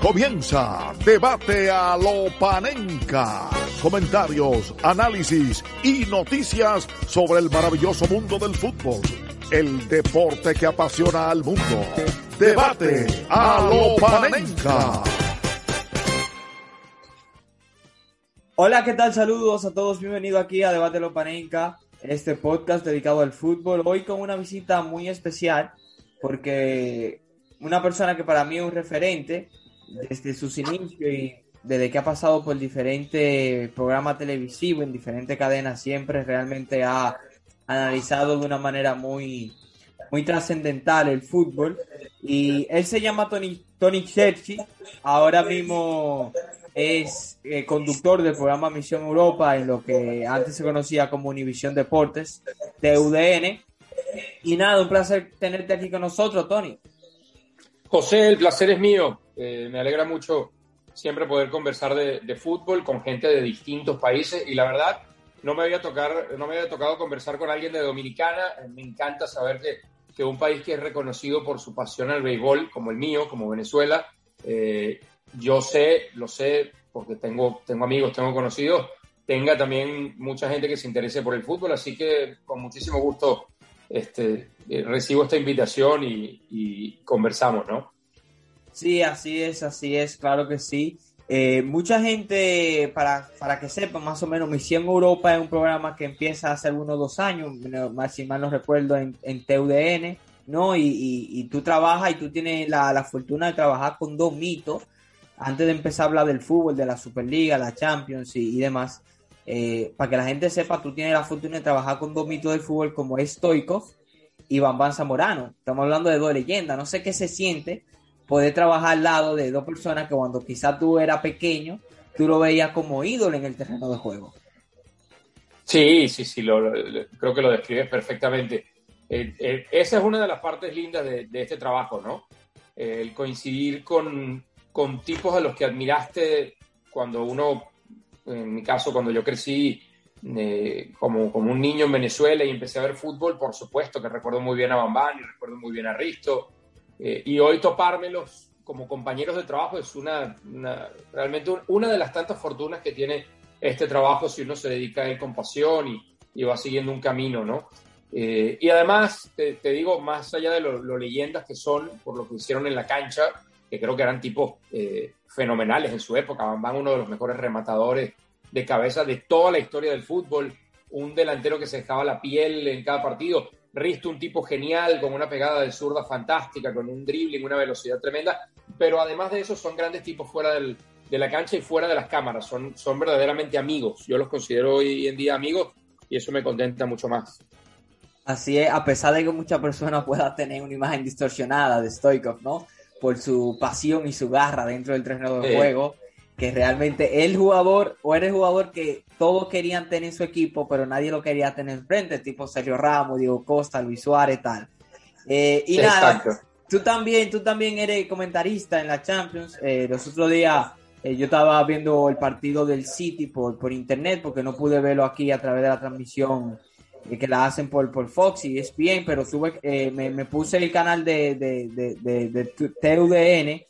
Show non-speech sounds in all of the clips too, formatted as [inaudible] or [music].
Comienza Debate a lo Panenca. Comentarios, análisis y noticias sobre el maravilloso mundo del fútbol. El deporte que apasiona al mundo. Debate a lo Panenca. Hola, ¿qué tal? Saludos a todos. Bienvenido aquí a Debate a lo Panenca, este podcast dedicado al fútbol. Hoy con una visita muy especial porque una persona que para mí es un referente desde sus inicios y desde que ha pasado por diferentes programas televisivos en diferentes cadenas, siempre realmente ha analizado de una manera muy, muy trascendental el fútbol. Y él se llama Tony, Tony ahora mismo es eh, conductor del programa Misión Europa en lo que antes se conocía como Univisión Deportes de UDN. Y nada, un placer tenerte aquí con nosotros, Tony. José, el placer es mío. Eh, me alegra mucho siempre poder conversar de, fútbol con gente de distintos países y la verdad no me había, tocar, no me había tocado conversar con alguien de Dominicana. Me encanta saber que, que un país que es reconocido por su pasión al béisbol, como el mío, como Venezuela, eh, yo sé, lo sé, porque tengo, tengo amigos, tengo conocidos, tenga también mucha gente que se interese por el fútbol, así que con muchísimo gusto este, eh, recibo esta invitación y, conversamos, ¿no? Sí, así es, así es, claro que sí. Eh, mucha gente, para, para que sepa más o menos, Misión Europa es un programa que empieza hace algunos dos años, más si mal no recuerdo, en, en TUDN, ¿no? Y, y, tú trabajas y tú tienes la, la, fortuna de trabajar con dos mitos, antes de empezar a hablar del fútbol, de la Superliga, la Champions y, y demás. Eh, para que la gente sepa, tú tienes la fortuna de trabajar con dos mitos del fútbol como es Stoikov y Bambán Zamorano. Estamos hablando de dos leyendas. No sé qué se siente poder trabajar al lado de dos personas que cuando quizás tú eras pequeño, tú lo veías como ídolo en el terreno de juego. Sí, sí, sí, creo que lo describes perfectamente. Eh, eh, esa es una de las partes lindas de, este trabajo, ¿no? el coincidir con, con tipos a los que admiraste cuando uno en mi caso, cuando yo crecí eh, como, como un niño en Venezuela y empecé a ver fútbol, por supuesto que recuerdo muy bien a Bambán y recuerdo muy bien a Risto. Eh, y hoy topármelos como compañeros de trabajo es una, realmente una de las tantas fortunas que tiene este trabajo si uno se dedica a él con pasión y, y va siguiendo un camino, ¿no? Eh, y además, te, digo, más allá de lo, leyendas que son por lo que hicieron en la cancha, que creo que eran tipos eh, fenomenales en su época. Bambán, uno de los mejores rematadores de cabeza de toda la historia del fútbol, un delantero que se dejaba la piel en cada partido. Risto, un tipo genial, con una pegada de zurda fantástica, con un dribbling, una velocidad tremenda, pero además de eso son grandes tipos fuera del, de la cancha y fuera de las cámaras, son, son verdaderamente amigos. Yo los considero hoy en día amigos y eso me contenta mucho más. Así es, a pesar de que muchas personas puedan tener una imagen distorsionada de Stoikov, ¿no? por su pasión y su garra dentro del terreno de juego, que realmente el jugador o eres jugador que todos querían tener en su equipo, pero nadie lo quería tener frente, tipo Sergio Ramos, Diego Costa, Luis Suárez, tal. Eh, y nada, tú también, tú también eres comentarista en la Champions. Eh, los otros días eh, yo estaba viendo el partido del City por, por internet porque no pude verlo aquí a través de la transmisión que la hacen por, por Fox y es bien, pero tuve, eh, me, me, puse el canal de, de, de, de, TUDN,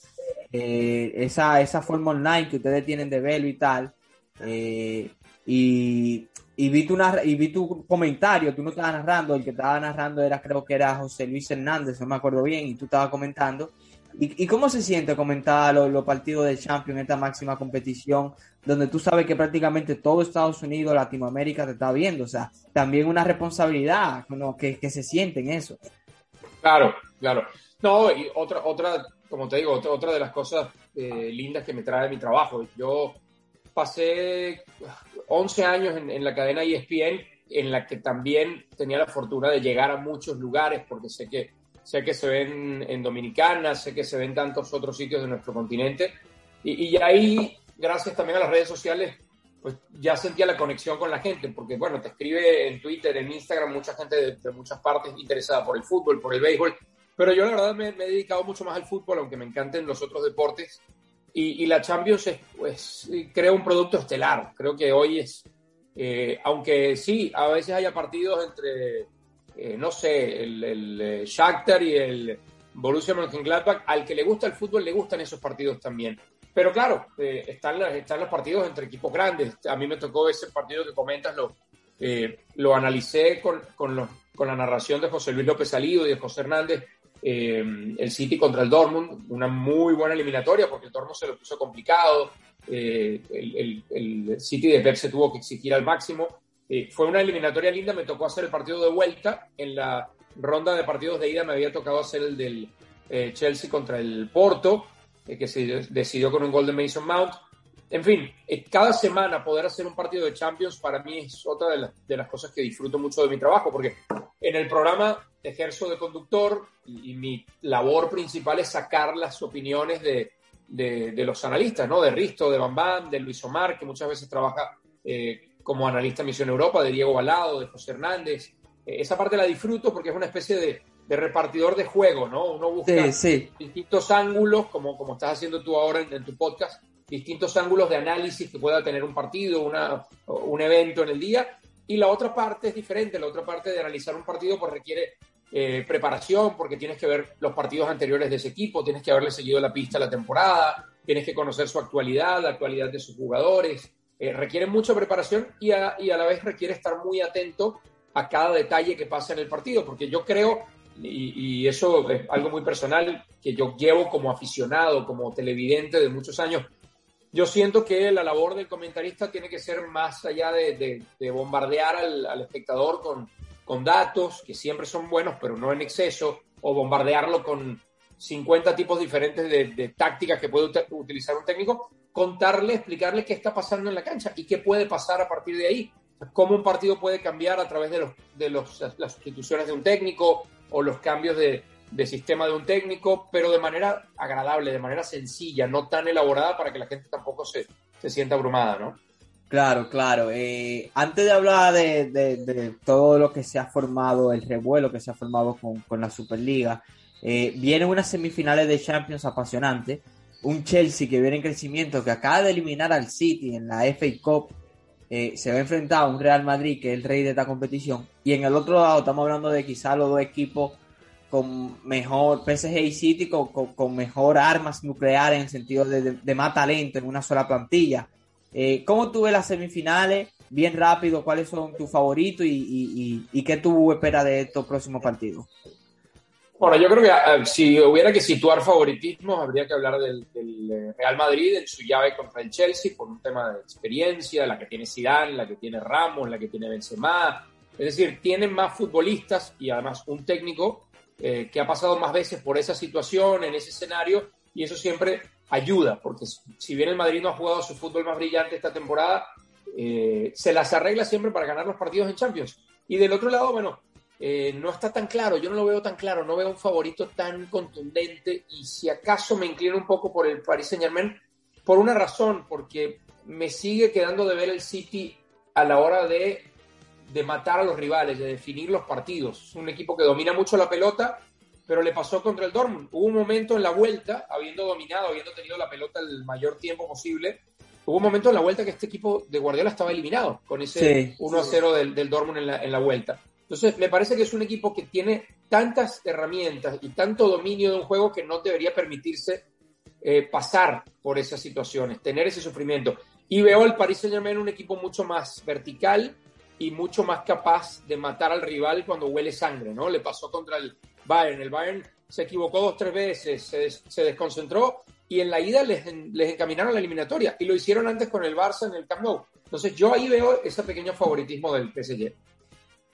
eh, esa, esa forma online que ustedes tienen de verlo y tal, eh, y, y, vi tu y vi tu comentario, tú no estabas narrando, el que estaba narrando era creo que era José Luis Hernández, no me acuerdo bien, y tú estabas comentando, ¿Y, cómo se siente comentar los, partidos del Champions en esta máxima competición, donde tú sabes que prácticamente todo Estados Unidos, Latinoamérica te está viendo? O sea, también una responsabilidad que, que se siente en eso. Claro, claro. No, y otra, otra como te digo, otra, de las cosas eh, lindas que me trae mi trabajo. Yo pasé 11 años en, en la cadena ESPN, en la que también tenía la fortuna de llegar a muchos lugares, porque sé que sé que se ven en Dominicana, sé que se ven tantos otros sitios de nuestro continente. Y, y ahí, gracias también a las redes sociales, pues ya sentía la conexión con la gente, porque bueno, te escribe en Twitter, en Instagram, mucha gente de, muchas partes interesada por el fútbol, por el béisbol, pero yo la verdad me, he dedicado mucho más al fútbol, aunque me encanten los otros deportes, y, y la Champions es, pues, creo un producto estelar, creo que hoy es, eh, aunque sí, a veces haya partidos entre eh, no sé, el, el, eh, Shakhtar y el, Borussia Mönchengladbach, al que le gusta el fútbol, le gustan esos partidos también. Pero claro, eh, están, están los partidos entre equipos grandes. A mí me tocó ese partido que comentas, lo, eh, lo analicé con, con, con, la narración de José Luis López Salido y de José Hernández, eh, el City contra el Dortmund, una muy buena eliminatoria porque el Dortmund se lo puso complicado, el, el, el, City de Pep se tuvo que exigir al máximo. fue una eliminatoria linda, me tocó hacer el partido de vuelta en la ronda de partidos de ida me había tocado hacer el del eh, Chelsea contra el Porto, eh, que se decidió con un gol de Mason Mount. En fin, eh, cada semana poder hacer un partido de Champions para mí es otra de, las cosas que disfruto mucho de mi trabajo, porque en el programa ejerzo de conductor y, mi labor principal es sacar las opiniones de, de, los analistas, ¿no? De Risto, de Bambam, de Luis Omar, que muchas veces trabaja como analista en Misión Europa, de Diego Balado, de José Hernández, esa parte la disfruto porque es una especie de, repartidor de juego, ¿no? Uno busca distintos ángulos, como, como estás haciendo tú ahora en, tu podcast, distintos ángulos de análisis que pueda tener un partido, una, un evento en el día. Y la otra parte es diferente, la otra parte de analizar un partido pues requiere eh, preparación, porque tienes que ver los partidos anteriores de ese equipo, tienes que haberle seguido la pista la temporada, tienes que conocer su actualidad, la actualidad de sus jugadores. Eh, requiere mucha preparación y a, y a la vez requiere estar muy atento a cada detalle que pasa en el partido, porque yo creo, y, eso es algo muy personal, que yo llevo como aficionado, como televidente de muchos años, yo siento que la labor del comentarista tiene que ser más allá de, bombardear al, espectador con, con datos, que siempre son buenos, pero no en exceso, o bombardearlo con 50 tipos diferentes de, tácticas que puede utilizar un técnico, contarle, explicarle qué está pasando en la cancha y qué puede pasar a partir de ahí. Cómo un partido puede cambiar a través de, los, de los, las sustituciones de un técnico o los cambios de, de, sistema de un técnico, pero de manera agradable, de manera sencilla, no tan elaborada para que la gente tampoco se, se sienta abrumada, ¿no? Claro, claro. Eh, antes de hablar de, de, todo lo que se ha formado, el revuelo que se ha formado con, con la Superliga, eh, vienen unas semifinales de Champions apasionantes. Un Chelsea que viene en crecimiento, que acaba de eliminar al City en la FA Cup eh, se va a enfrentar a un Real Madrid que es el rey de esta competición. Y en el otro lado estamos hablando de quizá los dos equipos con mejor, PSG y City, con, con, mejor armas nucleares en sentido de, de, más talento en una sola plantilla. Eh, ¿Cómo tú ves las semifinales? Bien rápido, ¿cuáles son tus favoritos y, y, y, y qué tú esperas de estos próximos partidos? Bueno, yo creo que eh, si hubiera que situar favoritismos, habría que hablar del, eh, Real Madrid en su llave contra el Chelsea por un tema de experiencia, la que tiene Zidane, la que tiene Ramos, la que tiene Benzema. Es decir, tienen más futbolistas y además un técnico eh, que ha pasado más veces por esa situación, en ese escenario, y eso siempre ayuda, porque si bien el Madrid no ha jugado su fútbol más brillante esta temporada, se las arregla siempre para ganar los partidos en Champions. Y del otro lado, bueno, eh, no está tan claro, yo no lo veo tan claro, no veo un favorito tan contundente y si acaso me inclino un poco por el Paris Saint Germain, por una razón, porque me sigue quedando de ver el City a la hora de, de matar a los rivales, de definir los partidos. Es un equipo que domina mucho la pelota, pero le pasó contra el Dortmund. Hubo un momento en la vuelta, habiendo dominado, habiendo tenido la pelota el mayor tiempo posible, hubo un momento en la vuelta que este equipo de Guardiola estaba eliminado con ese 1-0 del, del, Dortmund en la, en la vuelta. Entonces, me parece que es un equipo que tiene tantas herramientas y tanto dominio de un juego que no debería permitirse eh, pasar por esas situaciones, tener ese sufrimiento. Y veo al Paris Saint Germain un equipo mucho más vertical y mucho más capaz de matar al rival cuando huele sangre, ¿no? Le pasó contra el Bayern. El Bayern se equivocó dos, tres veces, se, desconcentró y en la ida les, les, encaminaron la eliminatoria y lo hicieron antes con el Barça en el Camp Nou. Entonces yo ahí veo ese pequeño favoritismo del PSG.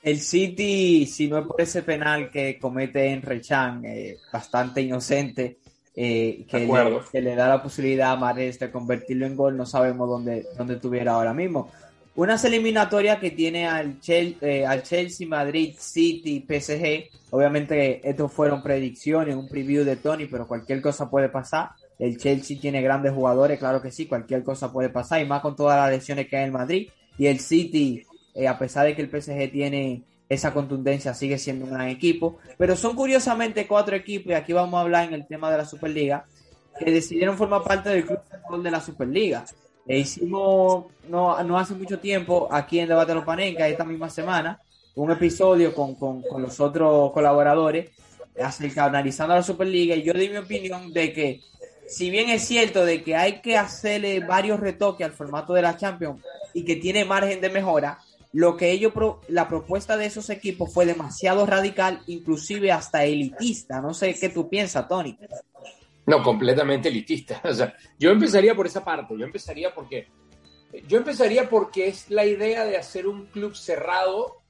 El City, si no es por ese penal que comete en Rechan, eh, bastante inocente, eh, que, le, que, le, da la posibilidad a Mares de convertirlo en gol, no sabemos dónde, dónde estuviera ahora mismo. Unas eliminatorias que tiene al, eh, al Chelsea, Madrid, City, PSG. Obviamente estos fueron predicciones, un preview de Tony, pero cualquier cosa puede pasar. El Chelsea tiene grandes jugadores, claro que sí, cualquier cosa puede pasar, y más con todas las lesiones que hay en Madrid. Y el City eh, a pesar de que el PSG tiene esa contundencia, sigue siendo un gran equipo. Pero son curiosamente cuatro equipos, y aquí vamos a hablar en el tema de la Superliga, que decidieron formar parte del club de la Superliga. E hicimos no, no hace mucho tiempo aquí en Debate de los Panenca, esta misma semana, un episodio con, con, con los otros colaboradores acerca analizando la Superliga y yo di mi opinión de que si bien es cierto de que hay que hacerle varios retoques al formato de la Champions y que tiene margen de mejora, lo que ellos la propuesta de esos equipos fue demasiado radical, inclusive hasta elitista. No sé qué tú piensas, Tony. No, completamente elitista. [laughs] O sea, yo empezaría por esa parte. Yo empezaría porque yo empezaría porque es la idea de hacer un club cerrado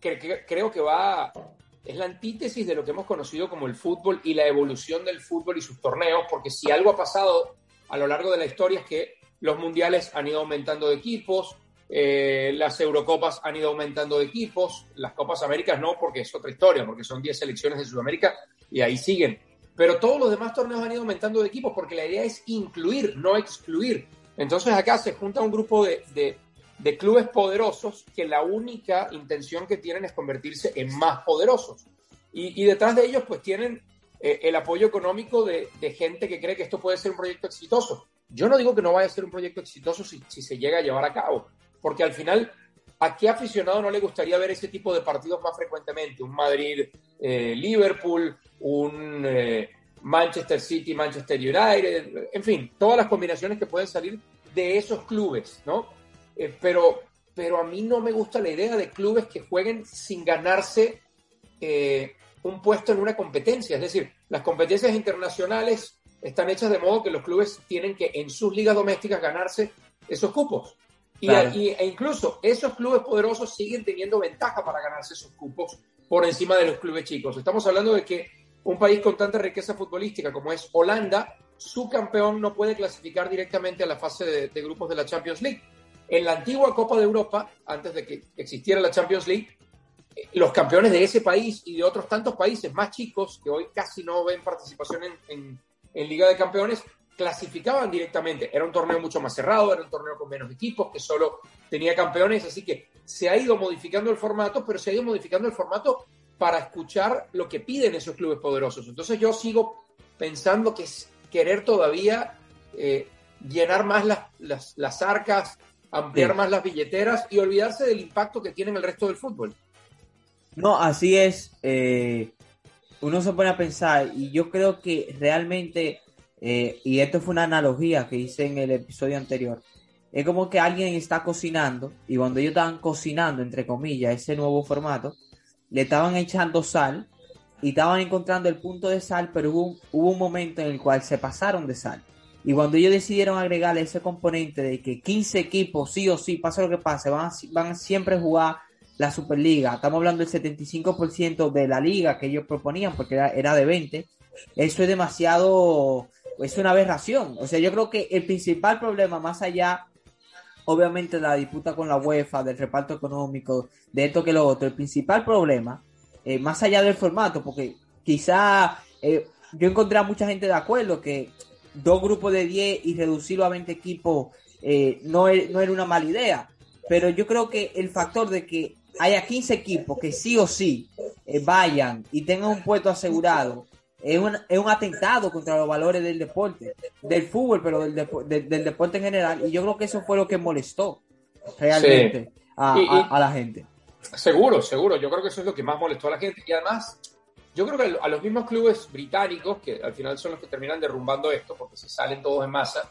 que, creo que va es la antítesis de lo que hemos conocido como el fútbol y la evolución del fútbol y sus torneos, porque si algo ha pasado a lo largo de la historia es que los mundiales han ido aumentando de equipos, eh, las Eurocopas han ido aumentando de equipos, las Copas Américas no, porque es otra historia, porque son 10 selecciones de Sudamérica y ahí siguen. Pero todos los demás torneos han ido aumentando de equipos porque la idea es incluir, no excluir. Entonces acá se junta un grupo de, de, clubes poderosos que la única intención que tienen es convertirse en más poderosos. Y, detrás de ellos pues tienen eh, el apoyo económico de, gente que cree que esto puede ser un proyecto exitoso. Yo no digo que no vaya a ser un proyecto exitoso si, si se llega a llevar a cabo, porque al final, ¿a qué aficionado no le gustaría ver ese tipo de partidos más frecuentemente? Un Madrid-Liverpool, eh, un... Eh, Manchester City, Manchester United, en fin, todas las combinaciones que pueden salir de esos clubes, ¿no? Eh, pero, pero a mí no me gusta la idea de clubes que jueguen sin ganarse un puesto en una competencia. Es decir, las competencias internacionales están hechas de modo que los clubes tienen que en sus ligas domésticas ganarse esos cupos. Y, e incluso esos clubes poderosos siguen teniendo ventaja para ganarse esos cupos por encima de los clubes chicos. Estamos hablando de que un país con tanta riqueza futbolística como es Holanda, su campeón no puede clasificar directamente a la fase de, grupos de la Champions League. En la antigua Copa de Europa, antes de que existiera la Champions League, eh, los campeones de ese país y de otros tantos países más chicos, que hoy casi no ven participación en, en Liga de Campeones, clasificaban directamente. Era un torneo mucho más cerrado, era un torneo con menos equipos, que solo tenía campeones, así que se ha ido modificando el formato, pero se ha ido modificando el formato para escuchar lo que piden esos clubes poderosos. Entonces yo sigo pensando que es querer todavía eh, llenar más las, las, arcas, ampliar más las billeteras y olvidarse del impacto que tiene en el resto del fútbol. No, así es. Eh, uno se pone a pensar y yo creo que realmente, eh, y esto fue una analogía que hice en el episodio anterior, es como que alguien está cocinando y cuando ellos estaban cocinando, entre comillas, ese nuevo formato, le estaban echando sal y estaban encontrando el punto de sal, pero hubo, un momento en el cual se pasaron de sal. Y cuando ellos decidieron agregarle ese componente de que 15 equipos, sí o sí, pase lo que pase, van, van siempre a jugar la Superliga, estamos hablando del 75% de la liga que ellos proponían, porque era, era de 20, eso es demasiado, es una aberración. O sea, yo creo que el principal problema, más allá obviamente la disputa con la UEFA, del reparto económico, de esto que lo otro, el principal problema, eh, más allá del formato, porque quizá eh, yo encontré a mucha gente de acuerdo que dos grupos de 10 y reducirlo a 20 equipos eh, no, no era una mala idea, pero yo creo que el factor de que haya 15 equipos que sí o sí vayan y tengan un puesto asegurado es un, es un atentado contra los valores del deporte, del fútbol, pero del, del, deporte en general. Y yo creo que eso fue lo que molestó realmente a, la gente. Seguro, seguro. Yo creo que eso es lo que más molestó a la gente. Y además, yo creo que a los mismos clubes británicos, que al final son los que terminan derrumbando esto, porque se salen todos en masa,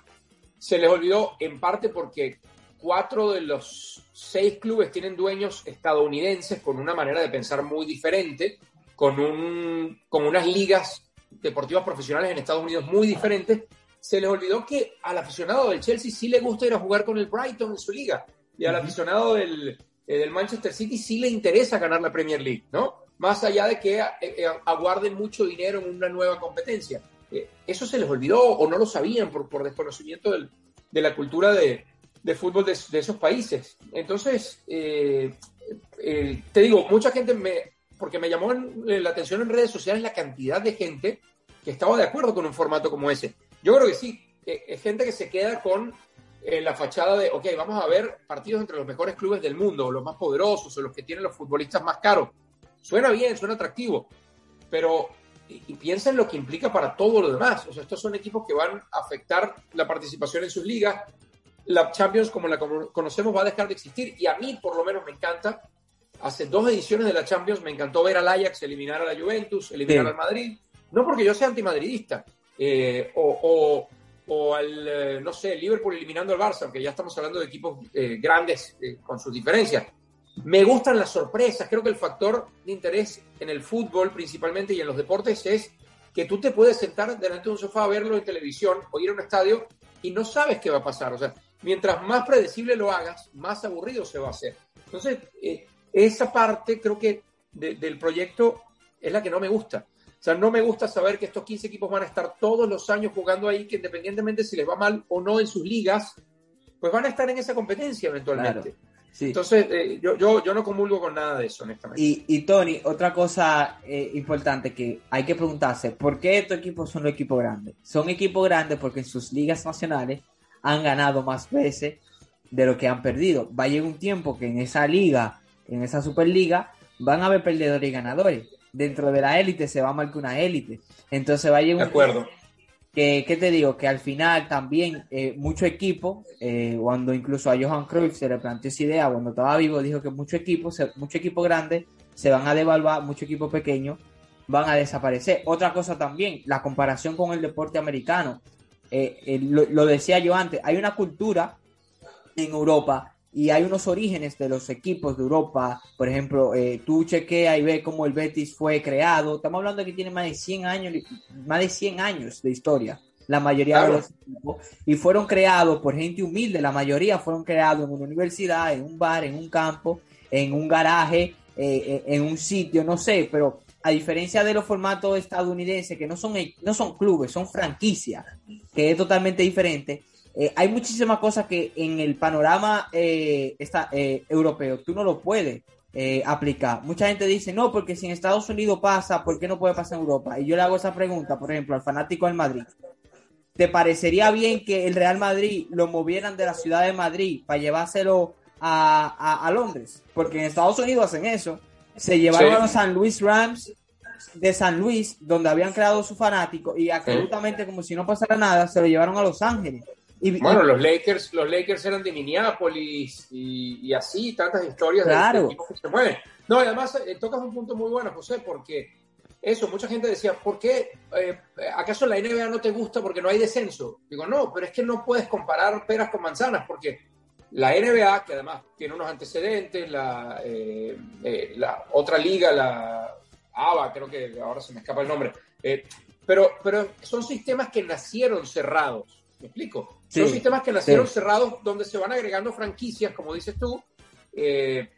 se les olvidó en parte porque cuatro de los seis clubes tienen dueños estadounidenses con una manera de pensar muy diferente con, un, con unas ligas deportivas profesionales en Estados Unidos muy diferentes, se les olvidó que al aficionado del Chelsea sí le gusta ir a jugar con el Brighton en su liga y al aficionado del, eh, del Manchester City sí le interesa ganar la Premier League, ¿no? Más allá de que eh, eh, aguarden mucho dinero en una nueva competencia. eso se les olvidó o no lo sabían por, por desconocimiento del, de la cultura de, de fútbol de, de, esos países. Entonces, te digo, mucha gente me, porque me llamó la atención en redes sociales la cantidad de gente que estaba de acuerdo con un formato como ese. Yo creo que sí, es gente que se queda con eh, la fachada de, ok, vamos a ver partidos entre los mejores clubes del mundo, los más poderosos, o los que tienen los futbolistas más caros. Suena bien, suena atractivo, pero y, piensa en lo que implica para todo lo demás. O sea, estos son equipos que van a afectar la participación en sus ligas. La Champions, como la conocemos, va a dejar de existir. Y a mí, por lo menos, me encanta hace dos ediciones de la Champions me encantó ver al Ajax eliminar a la Juventus, eliminar al Madrid. No porque yo sea antimadridista, eh, o, o, al, eh, no sé, Liverpool eliminando al Barça, aunque ya estamos hablando de equipos eh, grandes con sus diferencias. Me gustan las sorpresas. Creo que el factor de interés en el fútbol principalmente y en los deportes es que tú te puedes sentar delante de un sofá a verlo en televisión o ir a un estadio y no sabes qué va a pasar. O sea, mientras más predecible lo hagas, más aburrido se va a hacer. Entonces, eh, esa parte creo que del proyecto es la que no me gusta. O sea, no me gusta saber que estos 15 equipos van a estar todos los años jugando ahí, que independientemente si les va mal o no en sus ligas, pues van a estar en esa competencia eventualmente. Entonces, eh, yo, yo, yo, no comulgo con nada de eso, honestamente. Y, y Tony, otra cosa eh, importante que hay que preguntarse, ¿por qué estos equipos son los equipos grandes? Son equipos grandes porque en sus ligas nacionales han ganado más veces de lo que han perdido. Va a llegar un tiempo que en esa liga, en esa Superliga, van a haber perdedores y ganadores. Dentro de la élite se va a marcar una élite. Entonces va a llegar un acuerdo que, ¿qué te digo? Que al final también eh, mucho equipo, eh, cuando incluso a Johan Cruyff se le planteó esa idea, cuando estaba vivo, dijo que mucho equipo, mucho equipo grande se van a devaluar, mucho equipo pequeño van a desaparecer. Otra cosa también, la comparación con el deporte americano. Eh, lo, lo, decía yo antes, hay una cultura en Europa y hay unos orígenes de los equipos de Europa. Por ejemplo, eh, tú chequea y ve cómo el Betis fue creado. Estamos hablando de que tiene más de 100 años, más de 100 años de historia, la mayoría de los equipos. Y fueron creados por gente humilde, la mayoría fueron creados en una universidad, en un bar, en un campo, en un garaje, eh, eh, en un sitio, no sé, pero a diferencia de los formatos estadounidenses, que no son, no son clubes, son franquicias, que es totalmente diferente, eh, hay muchísimas cosas que en el panorama eh, eh, europeo tú no lo puedes aplicar. Mucha gente dice, no, porque si en Estados Unidos pasa, ¿por qué no puede pasar en Europa? Y yo le hago esa pregunta, por ejemplo, al fanático del Madrid. ¿Te parecería bien que el Real Madrid lo movieran de la ciudad de Madrid para llevárselo a, Londres? Porque en Estados Unidos hacen eso. Se llevaron a los San Luis Rams de San Luis, donde habían creado su fanático, y absolutamente como si no pasara nada, se lo llevaron a Los Ángeles bueno, los Lakers, los Lakers eran de Minneapolis y, así, tantas historias de, equipos que se mueven. No, además eh, tocas un punto muy bueno, José, porque eso, mucha gente decía, ¿por qué? Eh, ¿Acaso la NBA no te gusta porque no hay descenso? Digo, no, pero es que no puedes comparar peras con manzanas, porque la NBA, que además tiene unos antecedentes, la, eh, la otra liga, la ABA, creo que ahora se me escapa el nombre, pero, pero son sistemas que nacieron cerrados ¿Me explico? Son sistemas que nacieron cerrados donde se van agregando franquicias, como dices tú, eh,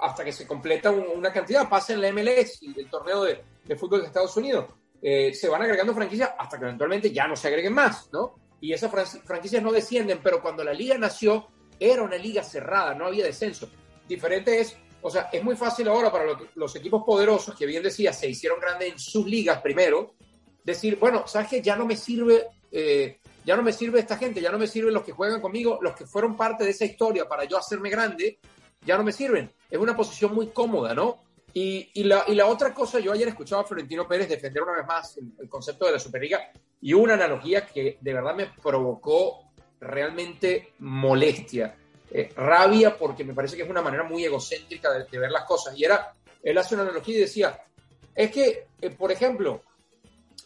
hasta que se completa una cantidad. Pasa en la MLS, el torneo de, fútbol de Estados Unidos. Eh, se van agregando franquicias hasta que eventualmente ya no se agreguen más, ¿no? Y esas franquicias no descienden, pero cuando la liga nació, era una liga cerrada, no había descenso. Diferente es, o sea, es muy fácil ahora para los, equipos poderosos, que bien decía, se hicieron grandes en sus ligas primero, decir, bueno, ¿sabes qué? Ya no me sirve eh, ya no me sirve esta gente, ya no me sirven los que juegan conmigo, los que fueron parte de esa historia para yo hacerme grande, ya no me sirven. Es una posición muy cómoda, ¿no? Y, la, otra cosa, yo ayer escuchaba a Florentino Pérez defender una vez más el, concepto de la Superliga y una analogía que de verdad me provocó realmente molestia, eh, rabia, porque me parece que es una manera muy egocéntrica de, ver las cosas. Y era, él hace una analogía y decía, es que, eh, por ejemplo,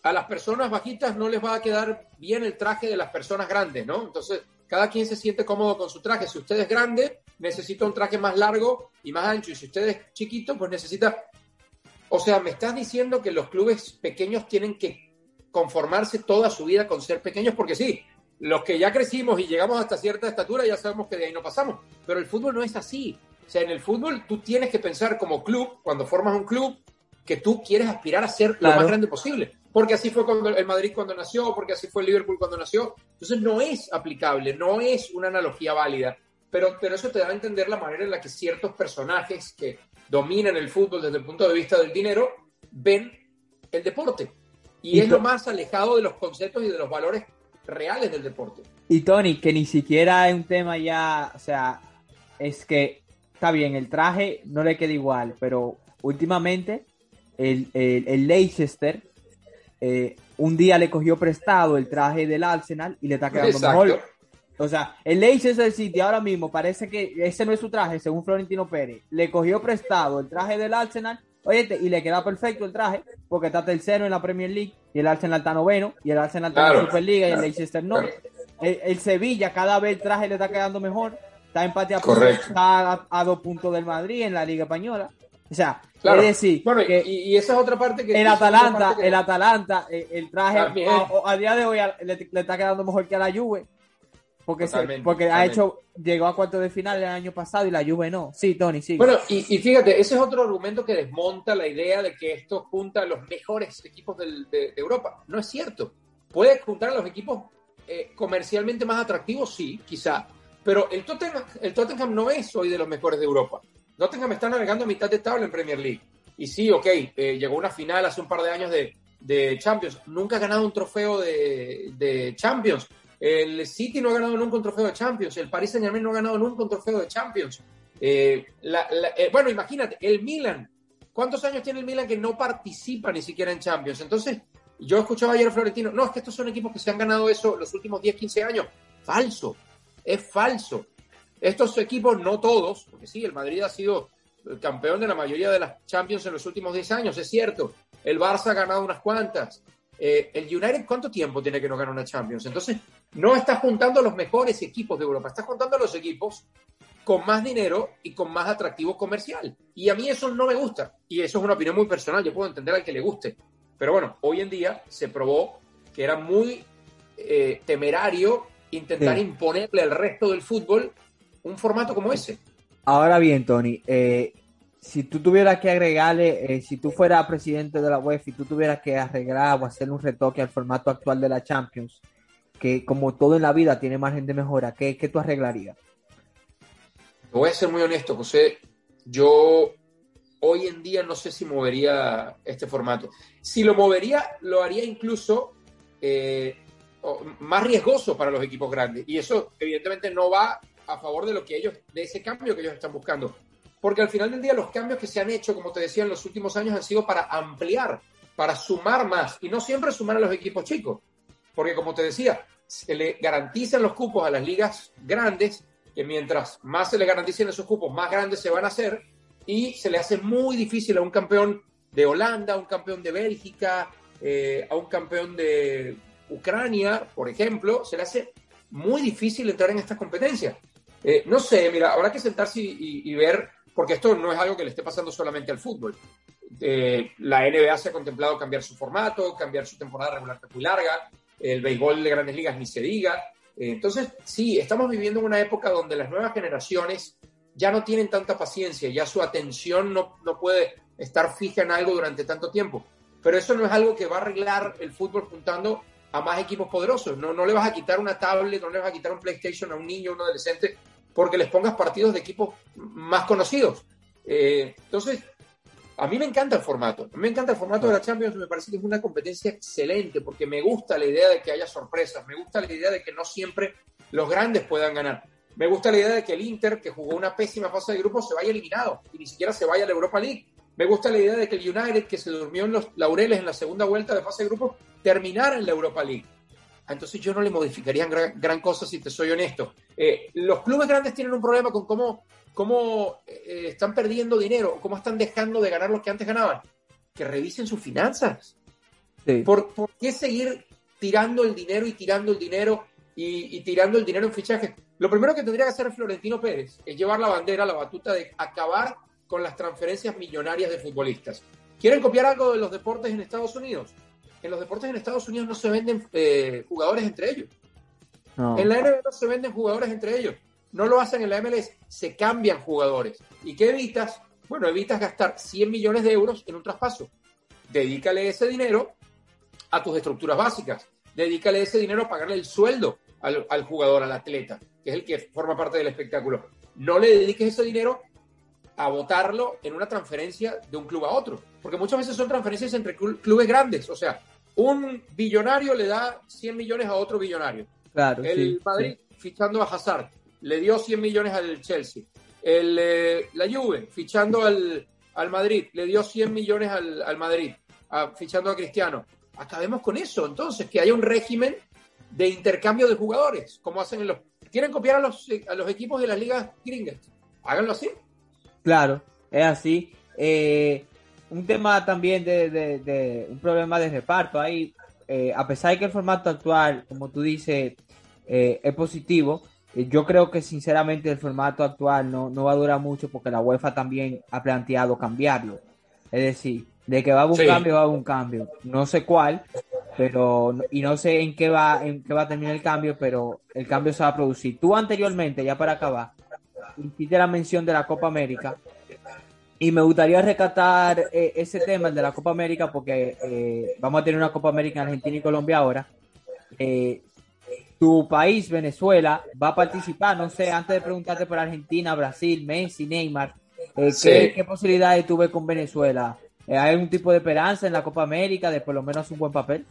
a las personas bajitas no les va a quedar bien el traje de las personas grandes, ¿no? Entonces, cada quien se siente cómodo con su traje. Si usted es grande, necesita un traje más largo y más ancho. Y si usted es chiquito, pues necesita... O sea, me estás diciendo que los clubes pequeños tienen que conformarse toda su vida con ser pequeños, porque sí, los que ya crecimos y llegamos hasta cierta estatura ya sabemos que de ahí no pasamos. Pero el fútbol no es así. O sea, en el fútbol tú tienes que pensar como club, cuando formas un club, que tú quieres aspirar a ser lo más grande posible porque así fue cuando el Madrid cuando nació, porque así fue el Liverpool cuando nació. Entonces no es aplicable, no es una analogía válida, pero, pero eso te da a entender la manera en la que ciertos personajes que dominan el fútbol desde el punto de vista del dinero ven el deporte. Y, es lo más alejado de los conceptos y de los valores reales del deporte. Y Tony, que ni siquiera es un tema ya, o sea, es que está bien, el traje no le queda igual, pero últimamente el, el, el Leicester eh, un día le cogió prestado el traje del Arsenal y le está quedando mejor. O sea, el Leicester City ahora mismo parece que ese no es su traje, según Florentino Pérez. Le cogió prestado el traje del Arsenal, oye, y le queda perfecto el traje, porque está tercero en la Premier League, y el Arsenal está noveno, y el Arsenal está en la Superliga, y el Leicester no. El, Sevilla, cada vez el traje le está quedando mejor, está empate a, está a, dos puntos del Madrid en la Liga Española. O sea, es decir, bueno, y, esa es otra parte que el Atalanta, el Atalanta, eh, el, traje a, día de hoy le, le, está quedando mejor que a la Juve. Porque, porque ha hecho, llegó a cuarto de final el año pasado y la Juve no. Sí, Tony, sí. Bueno, y, fíjate, ese es otro argumento que desmonta la idea de que esto junta a los mejores equipos de, Europa. No es cierto. Puede juntar a los equipos eh, comercialmente más atractivos, sí, quizá. Pero el Tottenham, el Tottenham no es hoy de los mejores de Europa. Tottenham está navegando a mitad de tabla en Premier League. Y sí, ok, eh, llegó a una final hace un par de años de, Champions. Nunca ha ganado un trofeo de, de Champions el City no ha ganado nunca un trofeo de Champions. El Paris Saint Germain no ha ganado nunca un trofeo de Champions. Eh, eh, bueno, imagínate, el Milan. ¿Cuántos años tiene el Milan que no participa ni siquiera en Champions? Entonces, yo escuchaba ayer a Florentino, no, es que estos son equipos que se han ganado eso los últimos 10, 15 años. Falso, es falso. Estos equipos, no todos, porque sí, el Madrid ha sido el campeón de la mayoría de las Champions en los últimos 10 años, es cierto. El Barça ha ganado unas cuantas. Eh, el United, ¿cuánto tiempo tiene que no ganar una Champions? Entonces, no está juntando a los mejores equipos de Europa, está juntando a los equipos con más dinero y con más atractivo comercial. Y a mí eso no me gusta. Y eso es una opinión muy personal, yo puedo entender al que le guste. Pero bueno, hoy en día se probó que era muy eh, temerario intentar imponerle al resto del fútbol un formato como ese. Ahora bien, Tony, eh, si tú tuvieras que agregarle, eh, si tú fueras presidente de la UEFA y tú tuvieras que arreglar o hacer un retoque al formato actual de la Champions, que como todo en la vida tiene margen de mejora, ¿qué, qué tú arreglarías? Voy a ser muy honesto, José. Yo hoy en día no sé si movería este formato. Si lo movería, lo haría incluso eh, más riesgoso para los equipos grandes. Y eso, evidentemente, no va a favor de lo que ellos, de ese cambio que ellos están buscando. Porque al final del día los cambios que se han hecho, como te decía, en los últimos años han sido para ampliar, para sumar más. Y no siempre sumar a los equipos chicos, porque como te decía, se le garantizan los cupos a las ligas grandes, que mientras más se le garanticen esos cupos, más grandes se van a hacer. Y se le hace muy difícil a un campeón de Holanda, a un campeón de Bélgica, eh, a un campeón de Ucrania, por ejemplo, se le hace muy difícil entrar en estas competencias. Eh, no sé, mira, habrá que sentarse y ver porque esto no es algo que le esté pasando solamente al fútbol. Eh, la NBA se ha contemplado cambiar su formato, cambiar su temporada regular muy larga, el béisbol de grandes ligas ni se diga. Eh, entonces, sí, estamos viviendo en una época donde las nuevas generaciones ya no tienen tanta paciencia, ya su atención no, no puede estar fija en algo durante tanto tiempo. Pero eso no es algo que va a arreglar el fútbol juntando a más equipos poderosos. No, no le vas a quitar una tablet, no le vas a quitar un PlayStation a un niño, a un adolescente porque les pongas partidos de equipos más conocidos. Eh, entonces, a mí me encanta el formato. A mí me encanta el formato de la Champions. Me parece que es una competencia excelente porque me gusta la idea de que haya sorpresas. Me gusta la idea de que no siempre los grandes puedan ganar. Me gusta la idea de que el Inter, que jugó una pésima fase de grupo, se vaya eliminado y ni siquiera se vaya a la Europa League. Me gusta la idea de que el United, que se durmió en los laureles en la segunda vuelta de fase de grupo, terminara en la Europa League. Entonces yo no le modificaría gran, cosa si te soy honesto. Eh, los clubes grandes tienen un problema con cómo, cómo eh, están perdiendo dinero, cómo están dejando de ganar lo que antes ganaban. Que revisen sus finanzas. ¿Por, qué seguir tirando el dinero y tirando el dinero y, tirando el dinero en fichajes? Lo primero que tendría que hacer Florentino Pérez es llevar la bandera, la batuta de acabar con las transferencias millonarias de futbolistas. ¿Quieren copiar algo de los deportes en Estados Unidos? En los deportes en Estados Unidos no se venden eh, jugadores entre ellos. En la NBA no se venden jugadores entre ellos. No lo hacen en la MLS, se cambian jugadores. ¿Y qué evitas? Bueno, evitas gastar 100 millones de euros en un traspaso. Dedícale ese dinero a tus estructuras básicas. Dedícale ese dinero a pagarle el sueldo al, al jugador, al atleta, que es el que forma parte del espectáculo. No le dediques ese dinero a votarlo en una transferencia de un club a otro. Porque muchas veces son transferencias entre clubes grandes. O sea, un billonario le da 100 millones a otro billonario. Claro, el Madrid fichando a Hazard le dio 100 millones al Chelsea. El, eh, la Juve fichando al, al, Madrid le dio 100 millones al, al Madrid, fichando a Cristiano. Acabemos con eso, entonces, que haya un régimen de intercambio de jugadores, como hacen en los quieren copiar a los, a los equipos de las ligas gringas. Háganlo así. Claro, es así. Eh, un tema también de, un problema de reparto. Ahí, eh, a pesar de que el formato actual, como tú dices, eh, es positivo, yo creo que sinceramente el formato actual no, no va a durar mucho porque la UEFA también ha planteado cambiarlo. Es decir, de que va a haber un cambio, va a haber un cambio. No sé cuál, pero y no sé en qué va en qué va a terminar el cambio, pero el cambio se va a producir. Tú anteriormente, ya para acabar, hiciste la mención de la Copa América y me gustaría recatar eh, ese tema, el de la Copa América, porque eh, vamos a tener una Copa América en Argentina y Colombia ahora. Eh, tu país, Venezuela, va a participar, no sé, antes de preguntarte por Argentina, Brasil, Messi, Neymar, ¿qué, ¿qué, posibilidades tuve con Venezuela? ¿Hay algún tipo de esperanza en la Copa América de por lo menos un buen papel?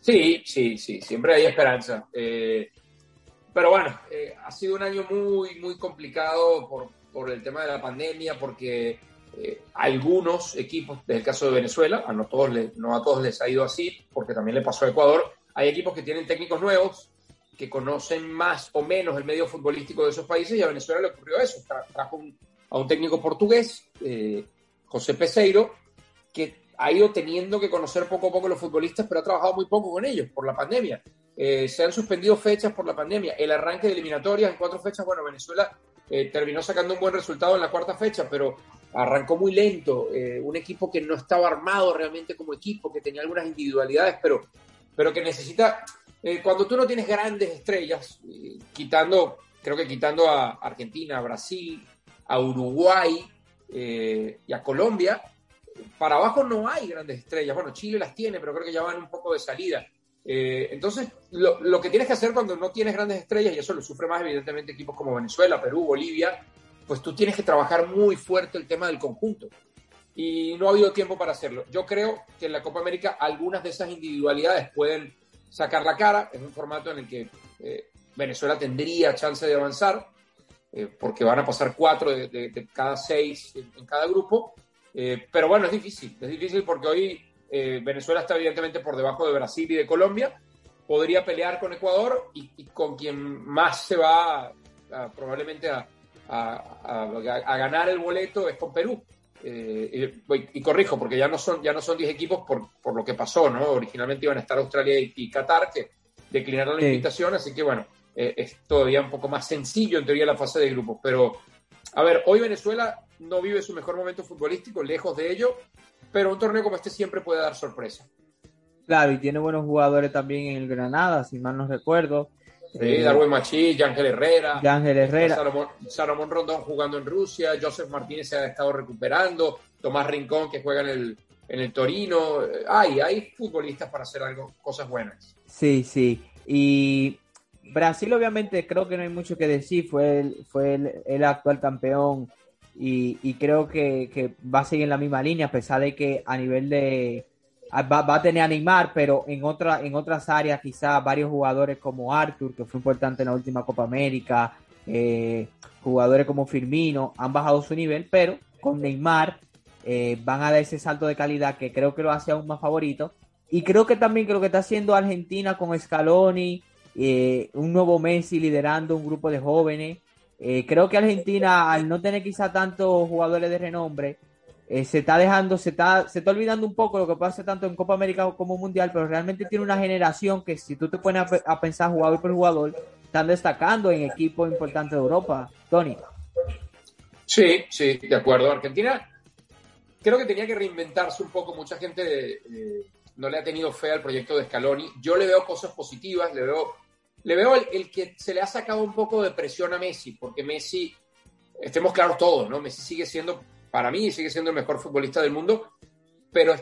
Sí, sí, sí, siempre hay esperanza. pero bueno, ha sido un año muy, muy complicado por, por el tema de la pandemia, porque eh, algunos equipos, desde el caso de Venezuela, a no, todos no a todos les ha ido así, porque también le pasó a Ecuador, hay equipos que tienen técnicos nuevos, que conocen más o menos el medio futbolístico de esos países, y a Venezuela le ocurrió eso. trajo a un técnico portugués, eh, José Peseiro, que ha ido teniendo que conocer poco a poco los futbolistas, pero ha trabajado muy poco con ellos por la pandemia. Eh, se han suspendido fechas por la pandemia. El arranque de eliminatorias en cuatro fechas, bueno, Venezuela eh, terminó sacando un buen resultado en la cuarta fecha, pero arrancó muy lento. Eh, un equipo que no estaba armado realmente como equipo, que tenía algunas individualidades, pero, pero que necesita. Eh, cuando tú no tienes grandes estrellas, quitando, creo que quitando a Argentina, a Brasil, a Uruguay y a Colombia, para abajo no hay grandes estrellas. Bueno, Chile las tiene, pero creo que ya van un poco de salida. Eh, entonces, lo, que tienes que hacer cuando no tienes grandes estrellas, y eso lo sufre más evidentemente equipos como Venezuela, Perú, Bolivia, pues tú tienes que trabajar muy fuerte el tema del conjunto. Y no ha habido tiempo para hacerlo. Yo creo que en la Copa América algunas de esas individualidades pueden sacar la cara. Es un formato en el que eh, Venezuela tendría chance de avanzar, eh, porque van a pasar cuatro de, cada seis en cada grupo. pero bueno, es difícil. Es difícil porque hoy eh, Venezuela está evidentemente por debajo de Brasil y de Colombia. Podría pelear con Ecuador y, con quien más se va probablemente a, ganar el boleto es con Perú. Eh, y, corrijo, porque ya no son ya no son 10 equipos por, lo que pasó, ¿no? Originalmente iban a estar Australia y, Qatar, que declinaron la invitación, así que bueno, eh, es todavía un poco más sencillo en teoría la fase de grupos. Pero, a ver, hoy Venezuela no vive su mejor momento futbolístico, lejos de ello, pero un torneo como este siempre puede dar sorpresa. Claro, y tiene buenos jugadores también en el Granada, si mal no recuerdo. Sí, eh, Darwin Machí, Ángel Herrera. Ángel Herrera. Salomón, Rondón jugando en Rusia, Joseph Martínez se ha estado recuperando, Tomás Rincón que juega en el, en el Torino. Hay, hay futbolistas para hacer algo, cosas buenas. Sí, sí. Y Brasil obviamente creo que no hay mucho que decir, fue el, fue el actual campeón y, creo que, va a seguir en la misma línea, a pesar de que a nivel de... Va, a tener a Neymar, pero en, otra, en otras áreas quizás varios jugadores como Arthur, que fue importante en la última Copa América, eh, jugadores como Firmino, han bajado su nivel, pero con Neymar eh, van a dar ese salto de calidad que creo que lo hace aún más favorito. Y creo que también creo que está haciendo Argentina con Scaloni, eh, un nuevo Messi liderando un grupo de jóvenes. Eh, creo que Argentina, al no tener quizá tantos jugadores de renombre, eh, se está dejando, se está, se está olvidando un poco lo que pasa tanto en Copa América como Mundial, pero realmente tiene una generación que si tú te pones a, pensar jugador por jugador, están destacando en equipos importantes de Europa. Tony. Sí, sí, de acuerdo. Argentina creo que tenía que reinventarse un poco. Mucha gente eh, no le ha tenido fe al proyecto de Scaloni. Yo le veo cosas positivas, le veo le veo el, que se le ha sacado un poco de presión a Messi, porque Messi, estemos claros todos, ¿no? Messi sigue siendo, para mí, sigue siendo el mejor futbolista del mundo, pero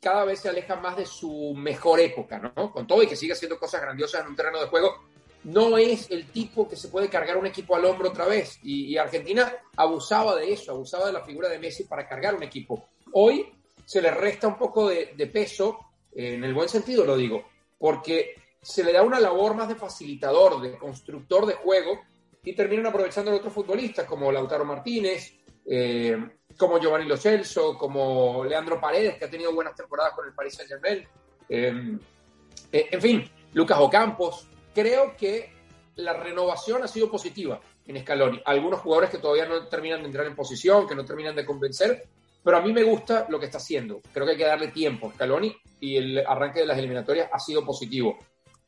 cada vez se aleja más de su mejor época, ¿no? Con todo y que sigue haciendo cosas grandiosas en un terreno de juego, no es el tipo que se puede cargar un equipo al hombro otra vez. Y, Argentina abusaba de eso, abusaba de la figura de Messi para cargar un equipo. Hoy se le resta un poco de, de peso, en el buen sentido lo digo, porque se le da una labor más de facilitador, de constructor de juego, y terminan aprovechando a otros futbolistas como Lautaro Martínez, eh, como Giovanni Lo Celso, como Leandro Paredes, que ha tenido buenas temporadas con el Paris Saint Germain. Eh, eh, en fin, Lucas Ocampos. Creo que la renovación ha sido positiva en Scaloni. Algunos jugadores que todavía no terminan de entrar en posición, que no terminan de convencer, pero a mí me gusta lo que está haciendo. Creo que hay que darle tiempo a Scaloni y el arranque de las eliminatorias ha sido positivo.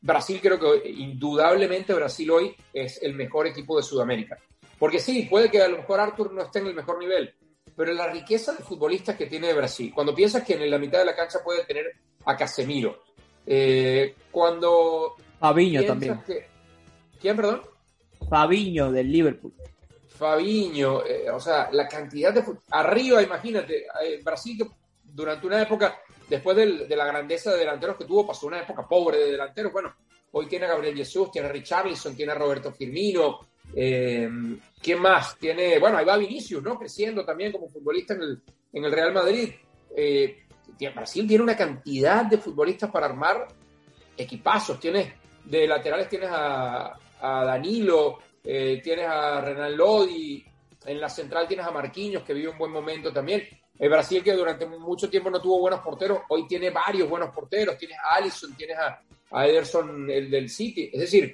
Brasil creo que indudablemente Brasil hoy es el mejor equipo de Sudamérica. Porque sí, puede que a lo mejor Arthur no esté en el mejor nivel, pero la riqueza de futbolistas que tiene Brasil, cuando piensas que en la mitad de la cancha puede tener a Casemiro, eh, cuando... Fabiño también. ¿Quién, perdón? Fabiño del Liverpool. Fabiño, eh, o sea, la cantidad de... Arriba, imagínate, eh, Brasil que durante una época, después de la grandeza de delanteros que tuvo, pasó una época pobre de delanteros. Bueno, hoy tiene a Gabriel Jesús, tiene a Richarlison, tiene a Roberto Firmino. Eh, ¿Quién más? Tiene, bueno, ahí va Vinicius, ¿no? Creciendo también como futbolista en el, en el Real Madrid. Brasil tiene una cantidad de futbolistas para armar equipazos. Tienes de laterales, tienes a, a Danilo, eh, tienes a Renan Lodi, en la central tienes a Marquinhos, que vive un buen momento también. El Brasil, que durante mucho tiempo no tuvo buenos porteros, hoy tiene varios buenos porteros. Tienes a Allison, tienes a, Ederson, el del City. Es decir,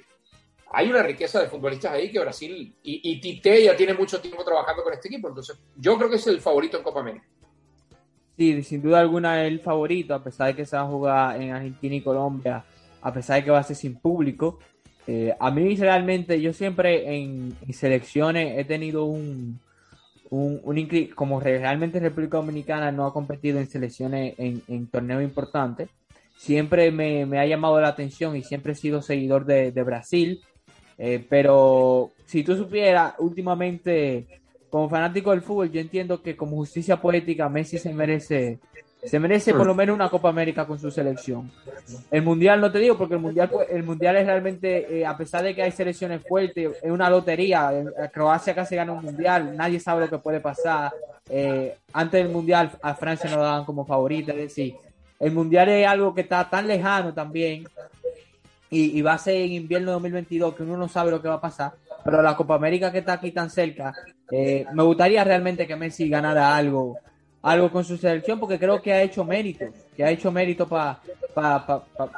hay una riqueza de futbolistas ahí que Brasil y, y, Tite ya tiene mucho tiempo trabajando con este equipo. Entonces, yo creo que es el favorito en Copa América. Sí, sin duda alguna es el favorito, a pesar de que se va a jugar en Argentina y Colombia, a pesar de que va a ser sin público. Eh, a mí realmente, yo siempre en, selecciones he tenido un, un, como realmente República Dominicana no ha competido en selecciones en, torneos importantes, siempre me, ha llamado la atención y siempre he sido seguidor de, Brasil. Eh, pero si tú supieras, últimamente, como fanático del fútbol, yo entiendo que como justicia poética, Messi se merece se merece por lo menos una Copa América con su selección. El Mundial no te digo, porque el Mundial, el mundial es realmente, eh, a pesar de que hay selecciones fuertes, es una lotería. Croacia casi gana un Mundial, nadie sabe lo que puede pasar. Eh, antes del Mundial a Francia no daban como favorita, es decir, el Mundial es algo que está tan lejano también y, va a ser en invierno 2022 que uno no sabe lo que va a pasar. Pero la Copa América que está aquí tan cerca, eh, me gustaría realmente que Messi ganara algo algo con su selección porque creo que ha hecho mérito, que ha hecho mérito para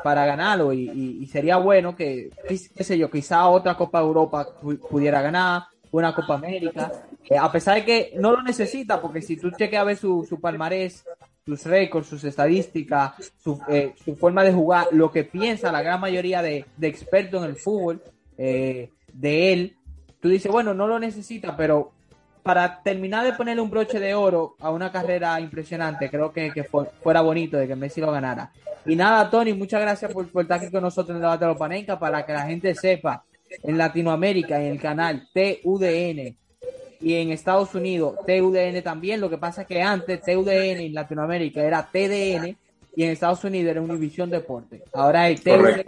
para ganarlo y, sería bueno que, qué sé yo, quizá otra Copa Europa pudiera ganar, una Copa América, eh, a pesar de que no lo necesita, porque si tú chequeas a ver su, su palmarés, sus récords, sus estadísticas, su, eh, forma de jugar, lo que piensa la gran mayoría de, expertos en el fútbol eh, de él, tú dices, bueno, no lo necesita, pero para terminar de ponerle un broche de oro a una carrera impresionante, creo que, fuera bonito de que Messi lo ganara. Y nada, Tony, muchas gracias por, estar aquí con nosotros en el debate de los Panenca para que la gente sepa en Latinoamérica, en el canal TUDN y en Estados Unidos TUDN también. Lo que pasa es que antes TUDN en Latinoamérica era TDN y en Estados Unidos era Univisión Deporte. Ahora es TUDN,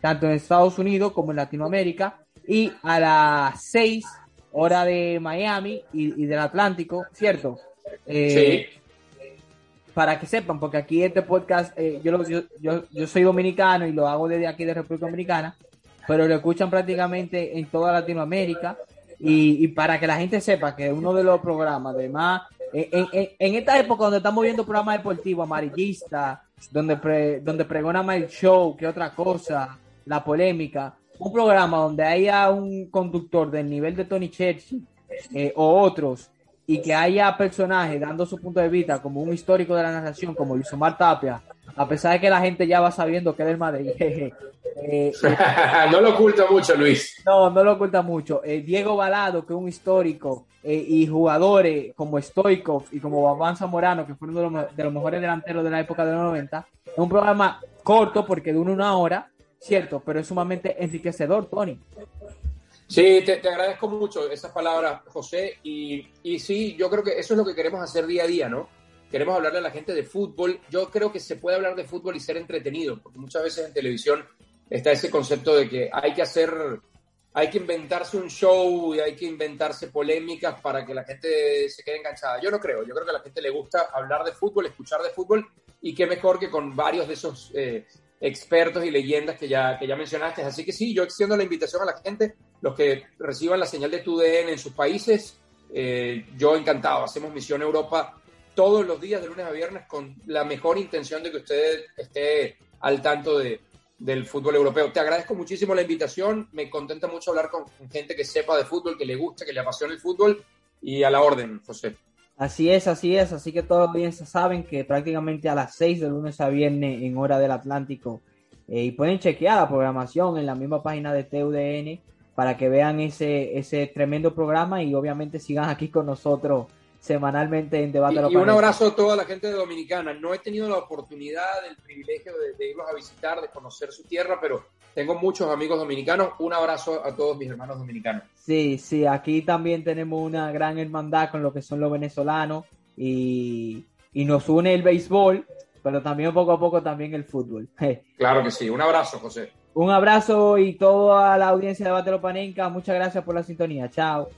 tanto en Estados Unidos como en Latinoamérica. Y a las 6 hora de Miami y, del Atlántico, ¿cierto? Eh, sí. Para que sepan, porque aquí este podcast, eh, yo, yo, yo, soy dominicano y lo hago desde aquí de República Dominicana, pero lo escuchan prácticamente en toda Latinoamérica. Y, para que la gente sepa que uno de los programas, además, en, en, esta época donde estamos viendo programas deportivos amarillistas, donde, donde pregona más el show que otra cosa, la polémica, un programa donde haya un conductor del nivel de Tony Churchill eh, o otros y que haya personajes dando su punto de vista como un histórico de la narración como Luis Omar Tapia, a pesar de que la gente ya va sabiendo que es del Madrid. [laughs] [laughs] Eh, no lo oculta mucho, Luis. No, no lo oculta mucho. Eh, Diego Balado, que es un histórico, y jugadores como Stoikov y como Babán Zamorano, que fueron de los, de los mejores delanteros de la época de los 90. Es un programa corto porque dura una hora, cierto, pero es sumamente enriquecedor, Tony. Sí, te, agradezco mucho esas palabras, José, y, y, sí, yo creo que eso es lo que queremos hacer día a día, ¿no? Queremos hablarle a la gente de fútbol. Yo creo que se puede hablar de fútbol y ser entretenido, porque muchas veces en televisión está ese concepto de que hay que hacer, hay que inventarse un show y hay que inventarse polémicas para que la gente se quede enganchada. Yo no creo, yo creo que a la gente le gusta hablar de fútbol, escuchar de fútbol, y qué mejor que con varios de esos eh, expertos y leyendas que ya, que ya mencionaste. Así que sí, yo extiendo la invitación a la gente, los que reciban la señal de TUDN en sus países, eh, yo encantado. Hacemos Misión Europa todos los días, de lunes a viernes, con la mejor intención de que usted esté al tanto de, del fútbol europeo. Te agradezco muchísimo la invitación, me contenta mucho hablar con gente que sepa de fútbol, que le guste, que le apasione el fútbol y a la orden, José. Así es, así es, así que todos bien saben que prácticamente a las 6 de lunes a viernes en hora del Atlántico eh, y pueden chequear la programación en la misma página de TUDN para que vean ese, ese tremendo programa y obviamente sigan aquí con nosotros semanalmente en Debate y, y un abrazo a toda la gente de Dominicana. No he tenido la oportunidad, el privilegio de, irlos a visitar, de conocer su tierra, pero tengo muchos amigos dominicanos. Un abrazo a todos mis hermanos dominicanos. Sí, sí, aquí también tenemos una gran hermandad con lo que son los venezolanos y, y nos une el béisbol, pero también poco a poco también el fútbol. [laughs] Claro que sí. Un abrazo, José. Un abrazo y toda la audiencia de Debate Panenca. Muchas gracias por la sintonía. Chao.